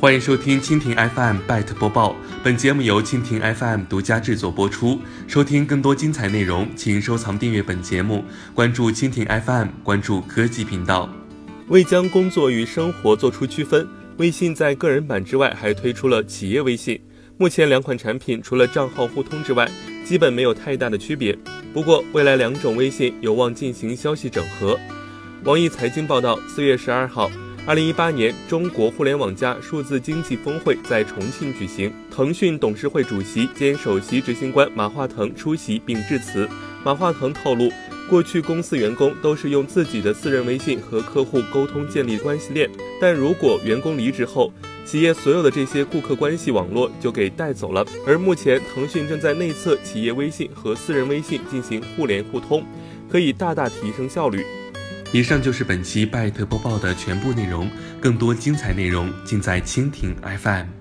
欢迎收听蜻蜓 FM Byte 播报，本节目由蜻蜓 FM 独家制作播出。收听更多精彩内容，请收藏订阅本节目，关注蜻蜓 FM，关注科技频道。为将工作与生活做出区分，微信在个人版之外还推出了企业微信。目前两款产品除了账号互通之外，基本没有太大的区别。不过未来两种微信有望进行消息整合。网易财经报道，四月十二号。二零一八年中国互联网加数字经济峰会在重庆举行，腾讯董事会主席兼首席执行官马化腾出席并致辞。马化腾透露，过去公司员工都是用自己的私人微信和客户沟通建立关系链，但如果员工离职后，企业所有的这些顾客关系网络就给带走了。而目前，腾讯正在内测企业微信和私人微信进行互联互通，可以大大提升效率。以上就是本期拜特播报的全部内容，更多精彩内容尽在蜻蜓 FM。